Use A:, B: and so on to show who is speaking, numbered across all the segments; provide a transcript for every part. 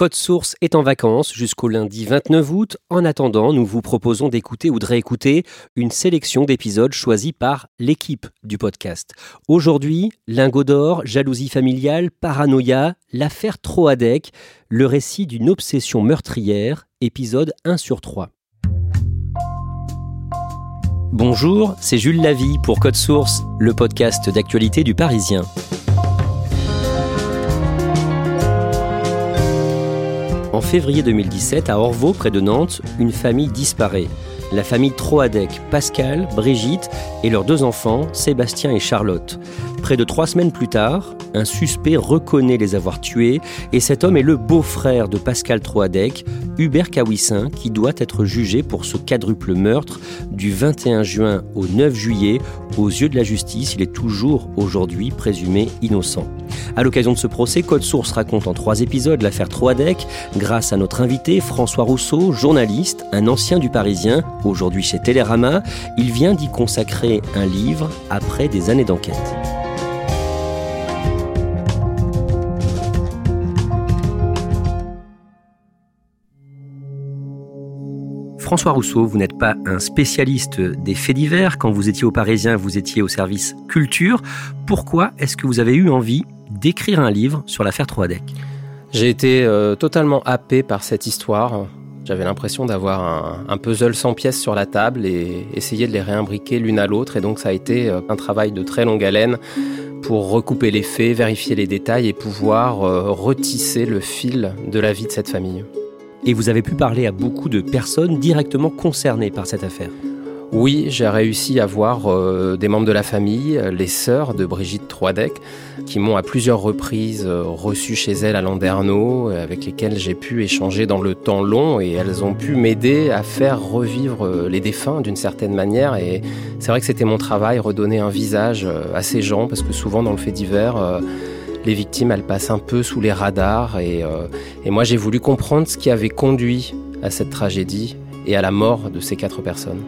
A: Code Source est en vacances jusqu'au lundi 29 août. En attendant, nous vous proposons d'écouter ou de réécouter une sélection d'épisodes choisis par l'équipe du podcast. Aujourd'hui, Lingot d'or, jalousie familiale, paranoïa, l'affaire Troadec, le récit d'une obsession meurtrière, épisode 1 sur 3. Bonjour, c'est Jules Lavie pour Code Source, le podcast d'actualité du Parisien. En février 2017, à Orvaux, près de Nantes, une famille disparaît. La famille Troadec, Pascal, Brigitte et leurs deux enfants, Sébastien et Charlotte. Près de trois semaines plus tard, un suspect reconnaît les avoir tués et cet homme est le beau-frère de Pascal Troadec, Hubert Kawissin, qui doit être jugé pour ce quadruple meurtre du 21 juin au 9 juillet. Aux yeux de la justice, il est toujours aujourd'hui présumé innocent. À l'occasion de ce procès, Code Source raconte en trois épisodes l'affaire Troadec grâce à notre invité François Rousseau, journaliste, un ancien du Parisien, aujourd'hui chez Télérama. Il vient d'y consacrer un livre après des années d'enquête. François Rousseau, vous n'êtes pas un spécialiste des faits divers. Quand vous étiez au Parisien, vous étiez au service culture. Pourquoi est-ce que vous avez eu envie d'écrire un livre sur l'affaire Troadec
B: J'ai été euh, totalement happé par cette histoire. J'avais l'impression d'avoir un, un, puzzle sans pièces sur la table et essayer de les réimbriquer l'une à l'autre. Et donc ça a été euh, un travail de très longue haleine pour recouper les faits, vérifier les détails et pouvoir euh, retisser le fil de la vie de cette famille.
A: Et vous avez pu parler à beaucoup de personnes directement concernées par cette affaire.
B: Oui, j'ai réussi à voir euh, des membres de la famille, les sœurs de Brigitte Troidec, qui m'ont à plusieurs reprises euh, reçu chez elles à Landerneau, avec lesquelles j'ai pu échanger dans le temps long et elles ont pu m'aider à faire revivre euh, les défunts d'une certaine manière. Et c'est vrai que c'était mon travail, redonner un visage euh, à ces gens, parce que souvent dans le fait divers, euh, les victimes, elles passent un peu sous les radars. Et, euh, et moi, j'ai voulu comprendre ce qui avait conduit à cette tragédie et à la mort de ces quatre personnes.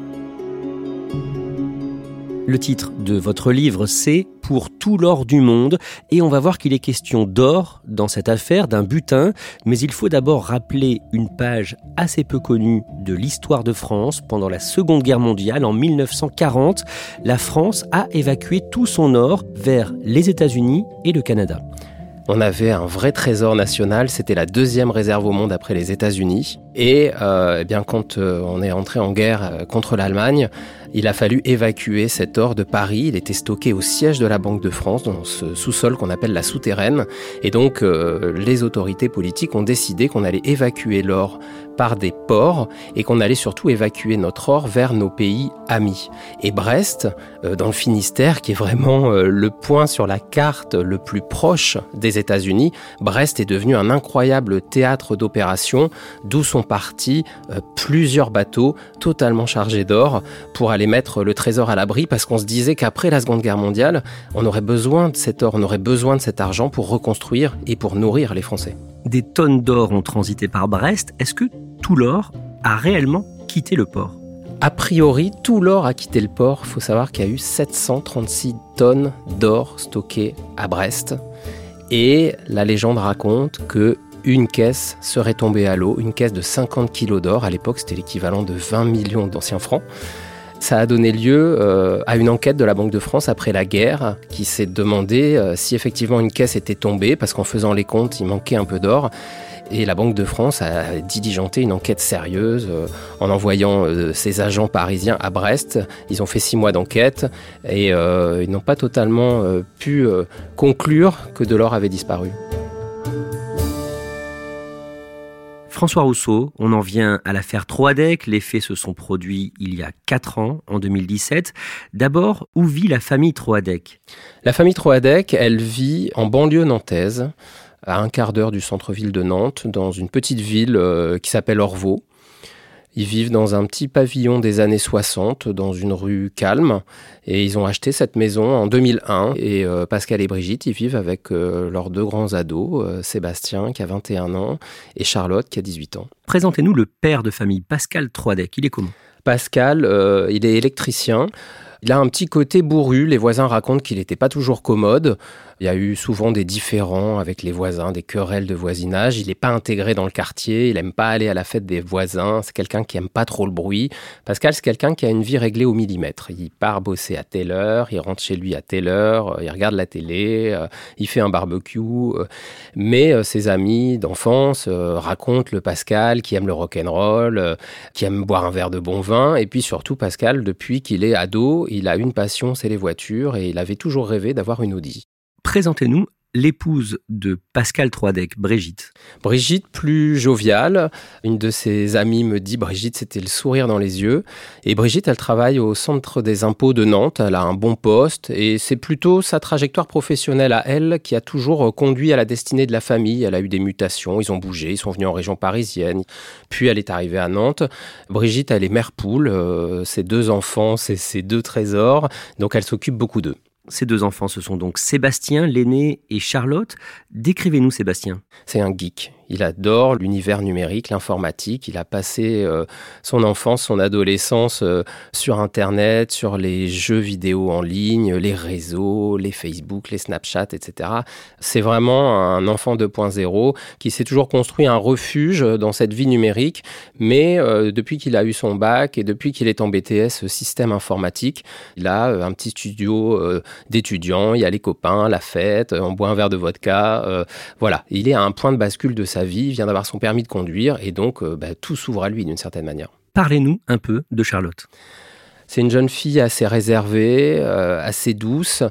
A: Le titre de votre livre, c'est Pour tout l'or du monde, et on va voir qu'il est question d'or dans cette affaire, d'un butin, mais il faut d'abord rappeler une page assez peu connue de l'histoire de France. Pendant la Seconde Guerre mondiale, en 1940, la France a évacué tout son or vers les États-Unis et le Canada.
B: On avait un vrai trésor national, c'était la deuxième réserve au monde après les États-Unis. Et euh, eh bien, quand euh, on est entré en guerre euh, contre l'Allemagne, il a fallu évacuer cet or de Paris. Il était stocké au siège de la Banque de France, dans ce sous-sol qu'on appelle la souterraine. Et donc, euh, les autorités politiques ont décidé qu'on allait évacuer l'or par des ports et qu'on allait surtout évacuer notre or vers nos pays amis. Et Brest, euh, dans le Finistère, qui est vraiment euh, le point sur la carte le plus proche des États-Unis, Brest est devenu un incroyable théâtre d'opérations, d'où sont partis plusieurs bateaux totalement chargés d'or pour aller mettre le trésor à l'abri, parce qu'on se disait qu'après la Seconde Guerre mondiale, on aurait besoin de cet or, on aurait besoin de cet argent pour reconstruire et pour nourrir les Français.
A: Des tonnes d'or ont transité par Brest. Est-ce que tout l'or a réellement quitté le port?
B: A priori, tout l'or a quitté le port. Il faut savoir qu'il y a eu 736 tonnes d'or stockées à Brest. Et la légende raconte que une caisse serait tombée à l'eau, une caisse de 50 kilos d'or. À l'époque, c'était l'équivalent de 20 millions d'anciens francs. Ça a donné lieu euh, à une enquête de la Banque de France après la guerre qui s'est demandé euh, si effectivement une caisse était tombée parce qu'en faisant les comptes, il manquait un peu d'or. Et la Banque de France a diligenté une enquête sérieuse euh, en envoyant ses agents parisiens à Brest. Ils ont fait six mois d'enquête et ils n'ont pas totalement pu conclure que de l'or avait disparu.
A: François Rousseau, on en vient à l'affaire Troadec. Les faits se sont produits il y a 4 ans, en 2017. D'abord, où vit la famille Troadec
B: La famille Troadec, elle vit en banlieue nantaise, à un quart d'heure du centre-ville de Nantes, dans une petite ville euh, qui s'appelle Orvaux. Ils vivent dans un petit pavillon des années 60, dans une rue calme. Et ils ont acheté cette maison en 2001. Et euh, Pascal et Brigitte, ils vivent avec euh, leurs deux grands ados, euh, Sébastien qui a 21 ans et Charlotte qui a 18 ans.
A: Présentez-nous le père de famille, Pascal Troidec. Il est comment?
B: Pascal, il est électricien. Il a un petit côté bourru. Les voisins racontent qu'il n'était pas toujours commode. Il y a eu souvent des différends avec les voisins, des querelles de voisinage. Il n'est pas intégré dans le quartier. Il n'aime pas aller à la fête des voisins. C'est quelqu'un qui aime pas trop le bruit. Pascal, c'est quelqu'un qui a une vie réglée au millimètre. Il part bosser à telle heure, il rentre chez lui à telle heure, il regarde la télé, euh, il fait un barbecue. Euh. Mais euh, ses amis d'enfance racontent le Pascal qui aime le rock'n'roll, qui aime boire un verre de bon vin. Et puis surtout, Pascal, depuis qu'il est ado, il a une passion, c'est les voitures, et il avait toujours rêvé d'avoir une Audi.
A: Présentez-nous l'épouse de Pascal Troidec, Brigitte.
B: Brigitte, plus joviale. Une de ses amies me dit Brigitte, c'était le sourire dans les yeux. Et Brigitte, elle travaille au centre des impôts de Nantes. Elle a un bon poste et c'est plutôt sa trajectoire professionnelle à elle qui a toujours conduit à la destinée de la famille. Elle a eu des mutations, ils ont bougé, ils sont venus en région parisienne. Puis elle est arrivée à Nantes. Brigitte, elle est mère poule. Euh, ses deux enfants, c'est ses deux trésors. Donc elle s'occupe beaucoup d'eux.
A: Ces deux enfants, ce sont donc Sébastien, l'aîné, et Charlotte. Décrivez-nous Sébastien.
B: C'est un geek. Il adore l'univers numérique, l'informatique. Il a passé euh, son enfance, son adolescence euh, sur Internet, sur les jeux vidéo en ligne, les réseaux, les Facebook, les Snapchat, etc. C'est vraiment un enfant 2.0 qui s'est toujours construit un refuge dans cette vie numérique. Mais euh, depuis qu'il a eu son bac et depuis qu'il est en BTS système informatique, il a un petit studio d'étudiants. Il y a les copains, la fête, on boit un verre de vodka. voilà, il est à un point de bascule de sa vie, vient d'avoir son permis de conduire et donc euh, bah, tout s'ouvre à lui d'une certaine manière.
A: Parlez-nous un peu de Charlotte.
B: C'est une jeune fille assez réservée, euh, assez douce,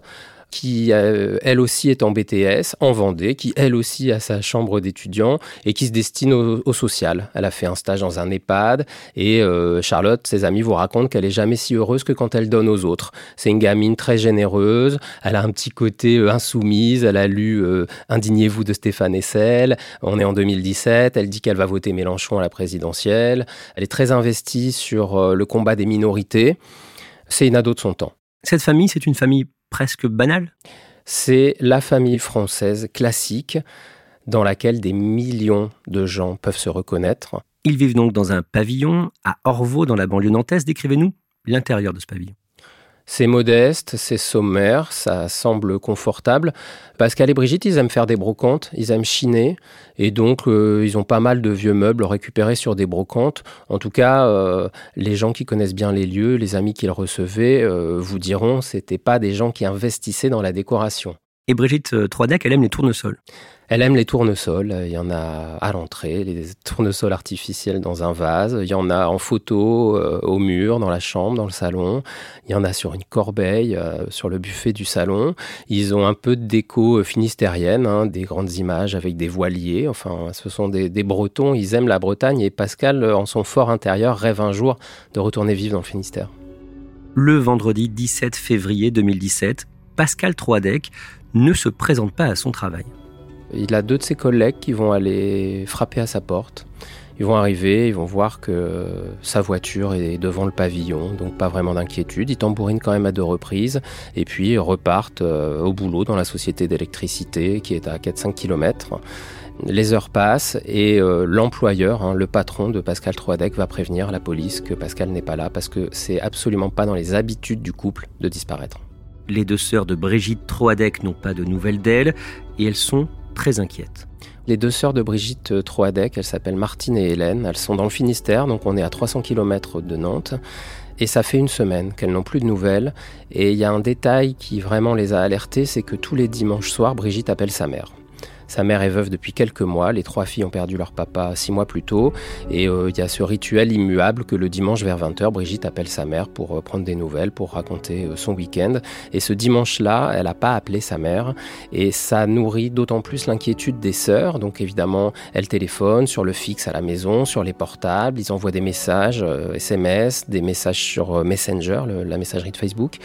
B: qui euh, elle aussi est en BTS en Vendée, qui elle aussi a sa chambre d'étudiant et qui se destine au, social. Elle a fait un stage dans un EHPAD et euh, Charlotte, ses amis vous racontent qu'elle est jamais si heureuse que quand elle donne aux autres. C'est une gamine très généreuse, elle a un petit côté euh, insoumise, elle a lu Indignez-vous de Stéphane Hessel, on est en 2017, elle dit qu'elle va voter Mélenchon à la présidentielle, elle est très investie sur le combat des minorités. C'est une ado de son temps.
A: Cette famille, c'est une famille presque banale?
B: C'est la famille française classique dans laquelle des millions de gens peuvent se reconnaître.
A: Ils vivent donc dans un pavillon à Orvaux, dans la banlieue nantaise. Décrivez-nous l'intérieur de ce pavillon.
B: C'est modeste, c'est sommaire, ça semble confortable. Pascal et Brigitte, ils aiment faire des brocantes, ils aiment chiner, et donc euh, ils ont pas mal de vieux meubles récupérés sur des brocantes. En tout cas, euh, les gens qui connaissent bien les lieux, les amis qu'ils recevaient, euh, vous diront, c'était pas des gens qui investissaient dans la décoration.
A: Et Brigitte Troidec, elle aime les tournesols.
B: Elle aime les tournesols. Il y en a à l'entrée, les tournesols artificiels dans un vase. Il y en a en photo euh, au mur, dans la chambre, dans le salon. Il y en a sur une corbeille, euh, sur le buffet du salon. Ils ont un peu de déco euh, finistérienne, hein, des grandes images avec des voiliers. Enfin, ce sont des, des, Bretons. Ils aiment la Bretagne et Pascal, en son fort intérieur, rêve un jour de retourner vivre dans le Finistère.
A: Le vendredi 17 février 2017, Pascal Troadec ne se présente pas à son travail.
B: Il a deux de ses collègues qui vont aller frapper à sa porte. Ils vont arriver, ils vont voir que sa voiture est devant le pavillon, donc pas vraiment d'inquiétude. Ils tambourinent quand même à deux reprises et puis repartent euh, au boulot dans la société d'électricité qui est à 4-5 km. Les heures passent et euh, l'employeur, hein, le patron de Pascal Troadec, va prévenir la police que Pascal n'est pas là parce que c'est absolument pas dans les habitudes du couple de disparaître.
A: Les deux sœurs de Brigitte Troadec n'ont pas de nouvelles d'elle et elles sont très inquiète.
B: Les deux sœurs de Brigitte euh, Troadec, elles s'appellent Martine et Hélène, elles sont dans le Finistère, donc on est à 300 km de Nantes. Et ça fait une semaine qu'elles n'ont plus de nouvelles. Et il y a un détail qui vraiment les a alertées, c'est que tous les dimanches soirs, Brigitte appelle sa mère. Sa mère est veuve depuis quelques mois. Les trois filles ont perdu leur papa six mois plus tôt. Et euh, il y a ce rituel immuable que le dimanche vers 20h, Brigitte appelle sa mère pour euh, prendre des nouvelles, pour raconter euh, son week-end. Et ce dimanche-là, elle n'a pas appelé sa mère. Et ça nourrit d'autant plus l'inquiétude des sœurs. Donc évidemment, elle téléphone sur le fixe à la maison, sur les portables. Ils envoient des messages, SMS, des messages sur Messenger, la messagerie de Facebook.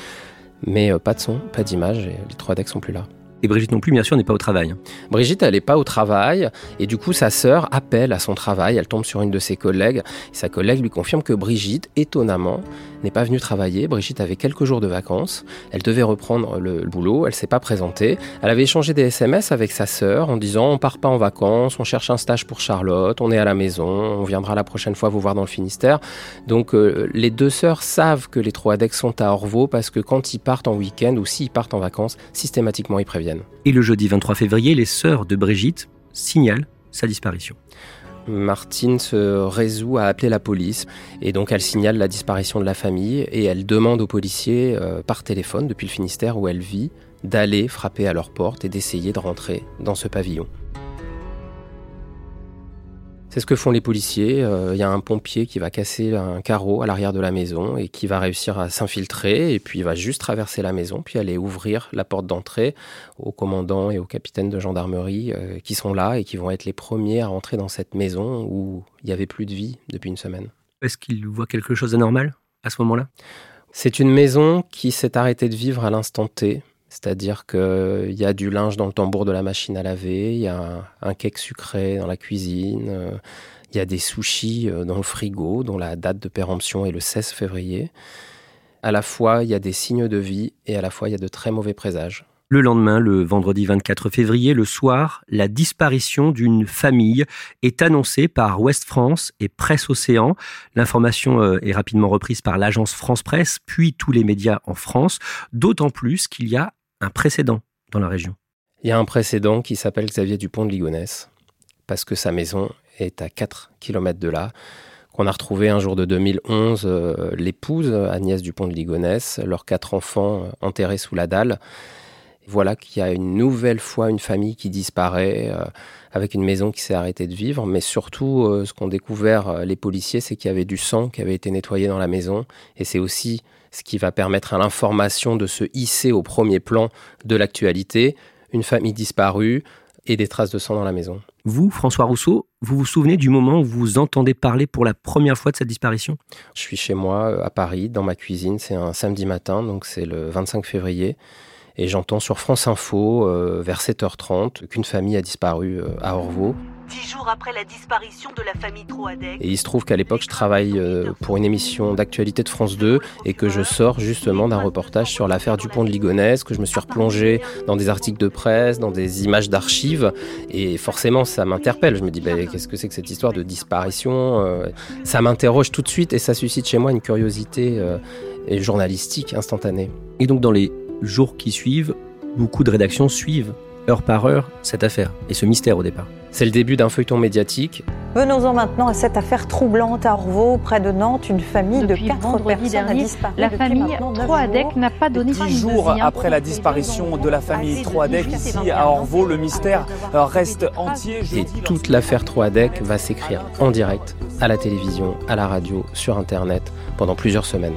B: Mais pas de son, pas d'image. Les trois decks sont plus là.
A: Et Brigitte non plus, bien sûr, n'est pas au travail.
B: Brigitte, elle n'est pas au travail. Et du coup, sa sœur appelle à son travail. Elle tombe sur une de ses collègues. sa collègue lui confirme que Brigitte, étonnamment, n'est pas venue travailler. Brigitte avait quelques jours de vacances. Elle devait reprendre le, boulot. Elle s'est pas présentée. Elle avait échangé des SMS avec sa sœur en disant on part pas en vacances, on cherche un stage pour Charlotte, on est à la maison, on viendra la prochaine fois vous voir dans le Finistère. Donc euh, les deux sœurs savent que les trois Adex sont à Orvaux parce que quand ils partent en week-end ou s'ils partent en vacances, systématiquement ils préviennent.
A: Et le jeudi 23 février, les sœurs de Brigitte signalent sa disparition.
B: Martine se résout à appeler la police et donc elle signale la disparition de la famille et elle demande aux policiers euh, par téléphone depuis le Finistère où elle vit d'aller frapper à leur porte et d'essayer de rentrer dans ce pavillon. C'est ce que font les policiers. Euh, il y a un pompier qui va casser un carreau à l'arrière de la maison et qui va réussir à s'infiltrer et puis il va juste traverser la maison puis aller ouvrir la porte d'entrée aux commandants et aux capitaines de gendarmerie euh, qui sont là et qui vont être les premiers à rentrer dans cette maison où il n'y avait plus de vie depuis une semaine.
A: Est-ce qu'ils voient quelque chose d'anormal à ce moment-là?
B: C'est une maison qui s'est arrêtée de vivre à l'instant T. C'est-à-dire qu'il y a du linge dans le tambour de la machine à laver, il y a un, cake sucré dans la cuisine, euh, il y a des sushis euh, dans le frigo dont la date de péremption est le 16 février. À la fois, il y a des signes de vie et à la fois, il y a de très mauvais présages.
A: Le lendemain, le vendredi 24 février, le soir, la disparition d'une famille est annoncée par Ouest France et Presse Océan. L'information euh, est rapidement reprise par l'agence France Presse, puis tous les médias en France, d'autant plus qu'il y a un précédent dans la région.
B: Il y a un précédent qui s'appelle Xavier Dupont de Ligonnès, parce que sa maison est à 4 km de là. Qu'on a retrouvé un jour de 2011 euh, l'épouse Agnès Dupont de Ligonnès, leurs quatre enfants euh, enterrés sous la dalle. Voilà qu'il y a une nouvelle fois une famille qui disparaît, euh, avec une maison qui s'est arrêtée de vivre, mais surtout ce qu'ont découvert les policiers, c'est qu'il y avait du sang qui avait été nettoyé dans la maison, et c'est aussi ce qui va permettre à l'information de se hisser au premier plan de l'actualité, une famille disparue et des traces de sang dans la maison.
A: Vous, François Rousseau, vous vous souvenez du moment où vous entendez parler pour la première fois de cette disparition?
B: Je suis chez moi à Paris, dans ma cuisine, c'est un samedi matin, donc c'est le 25 février et j'entends sur France Info euh, vers 7h30 qu'une famille a disparu euh, à Orvaux.
C: Dix jours après la disparition de la famille Troadec.
B: Et il se trouve qu'à l'époque, je travaille euh, pour une émission d'actualité de France 2 et que je sors justement d'un reportage sur l'affaire du pont de Ligonnès, que je me suis replongé dans des articles de presse, dans des images d'archives. Et forcément, ça m'interpelle. Je me dis, bah, qu'est-ce que c'est que cette histoire de disparition Ça m'interroge tout de suite et ça suscite chez moi une curiosité journalistique instantanée.
A: Et donc, dans les jours qui suivent, beaucoup de rédactions suivent heure par heure cette affaire et ce mystère au départ.
B: C'est le début d'un feuilleton médiatique.
D: Venons-en maintenant à cette affaire troublante à Orvaux, près de Nantes. Une famille de quatre personnes dernier, a disparu.
E: La famille Troadec n'a pas donné
F: Dix jours après la disparition de la famille Troadec ici à Orvaux, le mystère reste entier.
B: Et toute l'affaire Troadec va s'écrire en direct, à la télévision, à la radio, sur Internet, pendant plusieurs semaines.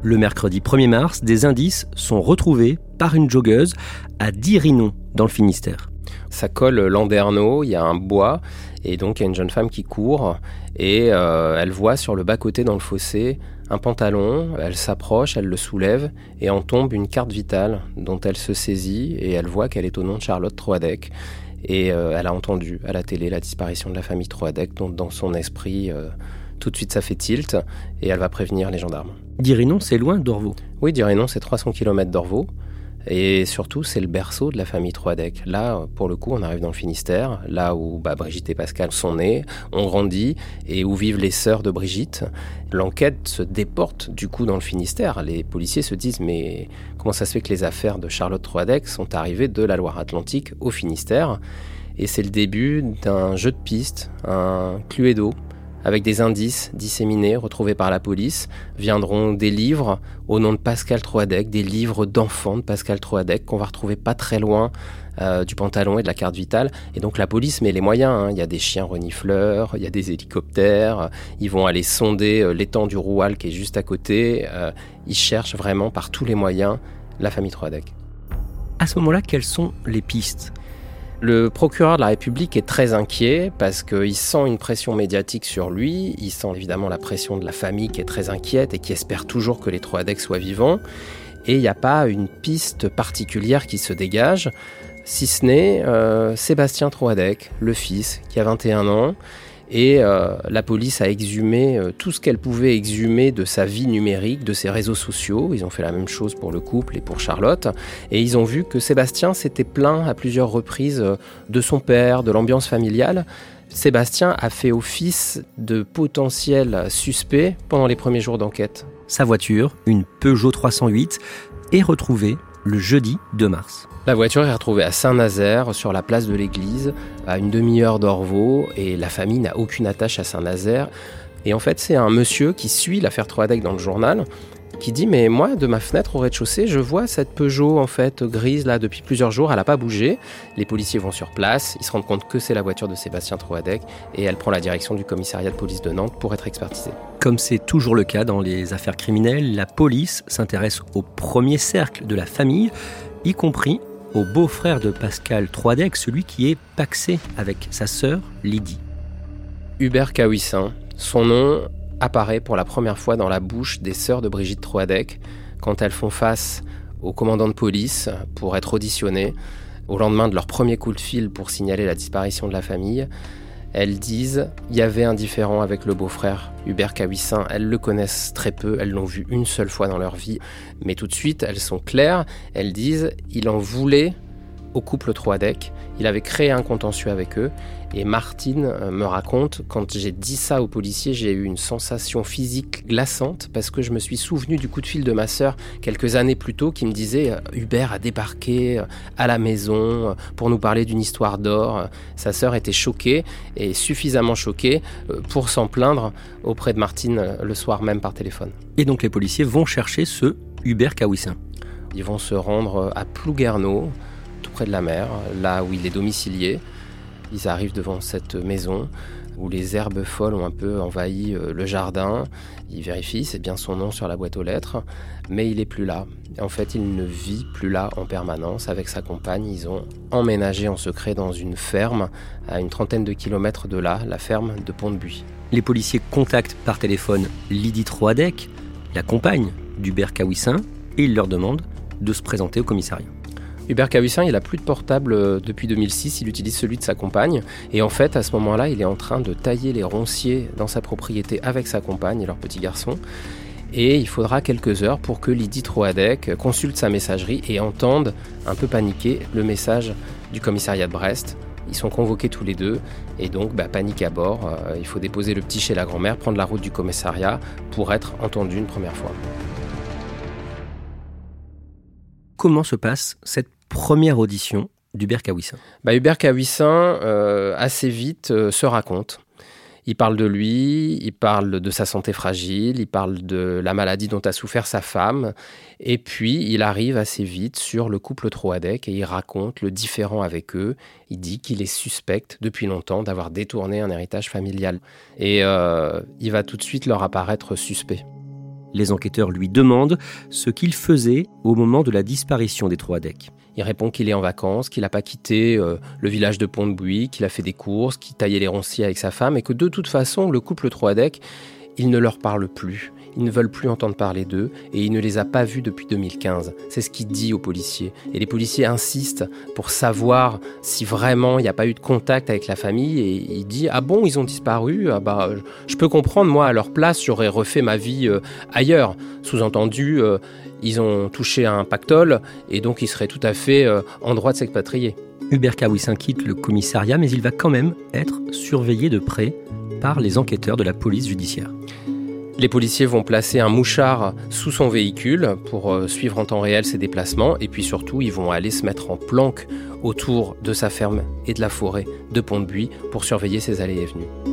A: Le mercredi 1er mars, des indices sont retrouvés par une joggeuse à Dirinon, dans le Finistère.
B: Ça colle Landerneau, il y a un bois, et donc il y a une jeune femme qui court, et euh, elle voit sur le bas-côté dans le fossé un pantalon, elle s'approche, elle le soulève, et en tombe une carte vitale dont elle se saisit, et elle voit qu'elle est au nom de Charlotte Troadec. Et euh, elle a entendu à la télé la disparition de la famille Troadec, dont dans son esprit, euh, tout de suite ça fait tilt, et elle va prévenir les gendarmes.
A: Dirinon, c'est loin d'Orvaux.
B: Oui, Dirinon, c'est 300 km d'Orvaux. Et surtout, c'est le berceau de la famille Troadec. Là, pour le coup, on arrive dans le Finistère, là où bah, Brigitte et Pascal sont nés, ont grandi, et où vivent les sœurs de Brigitte. L'enquête se déporte du coup dans le Finistère. Les policiers se disent, mais comment ça se fait que les affaires de Charlotte Troadec sont arrivées de la Loire-Atlantique au Finistère? Et c'est le début d'un jeu de piste, un Cluedo, avec des indices disséminés, retrouvés par la police, viendront des livres au nom de Pascal Troadec, des livres d'enfants de Pascal Troadec qu'on va retrouver pas très loin euh, du pantalon et de la carte vitale. Et donc la police met les moyens. Hein. Il y a des chiens renifleurs, il y a des hélicoptères, ils vont aller sonder euh, l'étang du Roual qui est juste à côté. Euh, ils cherchent vraiment par tous les moyens la famille Troadec.
A: À ce moment-là, quelles sont les pistes?
B: Le procureur de la République est très inquiet parce qu'il sent une pression médiatique sur lui, il sent évidemment la pression de la famille qui est très inquiète et qui espère toujours que les Troadec soient vivants, et il n'y a pas une piste particulière qui se dégage, si ce n'est euh, Sébastien Troadec, le fils, qui a 21 ans, et euh, la police a exhumé euh, tout ce qu'elle pouvait exhumer de sa vie numérique, de ses réseaux sociaux. Ils ont fait la même chose pour le couple et pour Charlotte. Et ils ont vu que Sébastien s'était plaint à plusieurs reprises euh, de son père, de l'ambiance familiale. Sébastien a fait office de potentiel suspect pendant les premiers jours d'enquête.
A: Sa voiture, une Peugeot 308, est retrouvée le jeudi 2 mars.
B: La voiture est retrouvée à Saint-Nazaire, sur la place de l'église, à une demi-heure d'Orvaux, et la famille n'a aucune attache à Saint-Nazaire. Et en fait, c'est un monsieur qui suit l'affaire Troadec dans le journal, qui dit mais moi de ma fenêtre au rez-de-chaussée je vois cette Peugeot en fait grise là depuis plusieurs jours. Elle n'a pas bougé. Les policiers vont sur place. Ils se rendent compte que c'est la voiture de Sébastien Troadec et elle prend la direction du commissariat de police de Nantes pour être expertisée.
A: Comme c'est toujours le cas dans les affaires criminelles la police s'intéresse au premier cercle de la famille y compris au beau-frère de Pascal Troidec, celui qui est paxé avec sa sœur Lydie.
B: Hubert Cahuissin, son nom apparaît pour la première fois dans la bouche des sœurs de Brigitte Troadec quand elles font face au commandant de police pour être auditionnées au lendemain de leur premier coup de fil pour signaler la disparition de la famille. Elles disent il y avait un différent avec le beau-frère Hubert Cahuissin. Elles le connaissent très peu, elles l'ont vu une seule fois dans leur vie, mais tout de suite elles sont claires. Elles disent il en voulait au couple Troadec. Il avait créé un contentieux avec eux. Et Martine euh, me raconte, quand j'ai dit ça aux policiers, j'ai eu une sensation physique glaçante parce que je me suis souvenu du coup de fil de ma sœur quelques années plus tôt qui me disait euh, Hubert a débarqué euh, à la maison pour nous parler d'une histoire d'or. Sa sœur était choquée et suffisamment choquée pour s'en plaindre auprès de Martine le soir même par téléphone.
A: Et donc les policiers vont chercher ce Hubert Kawissin.
B: Ils vont se rendre à Plouguerneau, près de la mer, là où il est domicilié. Ils arrivent devant cette maison où les herbes folles ont un peu envahi euh, le jardin. Ils vérifient, c'est bien son nom sur la boîte aux lettres, mais il est plus là. En fait, il ne vit plus là en permanence. Avec sa compagne, ils ont emménagé en secret dans une ferme à une trentaine de kilomètres de là, la ferme de Pont-de-Buis.
A: Les policiers contactent par téléphone Lydie Troadec, la compagne d'Hubert Kawissin, et ils leur demandent de se présenter au commissariat.
B: Hubert Cahuissin, il a plus de portable euh, depuis 2006, il utilise celui de sa compagne. Et en fait, à ce moment-là, il est en train de tailler les ronciers dans sa propriété avec sa compagne et leur petit garçon. Et il faudra quelques heures pour que Lydie Troadec consulte sa messagerie et entende, un peu paniqué, le message du commissariat de Brest. Ils sont convoqués tous les deux et donc bah, panique à bord. Euh, il faut déposer le petit chez la grand-mère, prendre la route du commissariat pour être entendu une première fois
A: comment se passe cette première audition d'Hubert Kawissin?
B: Bah, Hubert Kawissin, euh, assez vite, euh, se raconte. Il parle de lui, il parle de sa santé fragile, il parle de la maladie dont a souffert sa femme, et puis il arrive assez vite sur le couple Troadec et il raconte le différent avec eux. Il dit qu'il est suspect depuis longtemps d'avoir détourné un héritage familial. Et euh, il va tout de suite leur apparaître suspect.
A: Les enquêteurs lui demandent ce qu'il faisait au moment de la disparition des trois.
B: Il répond qu'il est en vacances, qu'il n'a pas quitté euh, le village de Pont-de-Bouy, qu'il a fait des courses, qu'il taillait les ronciers avec sa femme et que de toute façon, le couple Troadec, il ne leur parle plus. Ils ne veulent plus entendre parler d'eux et il ne les a pas vus depuis 2015. C'est ce qu'il dit aux policiers. Et les policiers insistent pour savoir si vraiment il n'y a pas eu de contact avec la famille et il dit Ah bon, ils ont disparu? Ah bah, Je peux comprendre, moi, à leur place, j'aurais refait ma vie euh, ailleurs. Sous-entendu, euh, ils ont touché un pactole et donc ils seraient tout à fait euh, en droit de s'expatrier.
A: Hubert Kawissin quitte le commissariat, mais il va quand même être surveillé de près par les enquêteurs de la police judiciaire.
B: Les policiers vont placer un mouchard sous son véhicule pour euh, suivre en temps réel ses déplacements et puis surtout ils vont aller se mettre en planque autour de sa ferme et de la forêt de Pont-de-Buis pour surveiller ses allées et venues.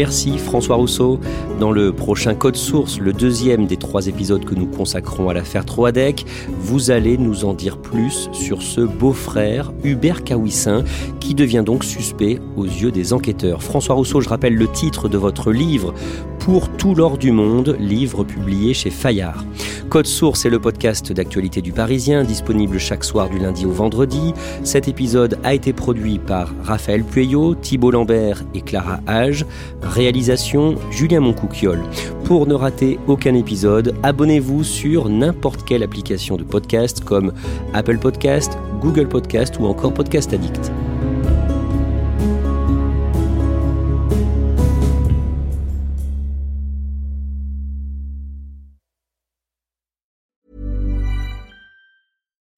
A: Merci François Rousseau. Dans le prochain Code Source, le deuxième des trois épisodes que nous consacrons à l'affaire Troadec, vous allez nous en dire plus sur ce beau-frère, Hubert Kawissin, qui devient donc suspect aux yeux des enquêteurs. François Rousseau, je rappelle le titre de votre livre pour tout l'or du monde, livre publié chez Fayard. Code Source est le podcast d'actualité du Parisien, disponible chaque soir du lundi au vendredi. Cet épisode a été produit par Raphaël Pueyo, Thibault Lambert et Clara Hage. Réalisation Julien Moncouquiole. Pour ne rater aucun épisode, abonnez-vous sur n'importe quelle application de podcast comme Apple Podcast, Google Podcast ou encore Podcast Addict.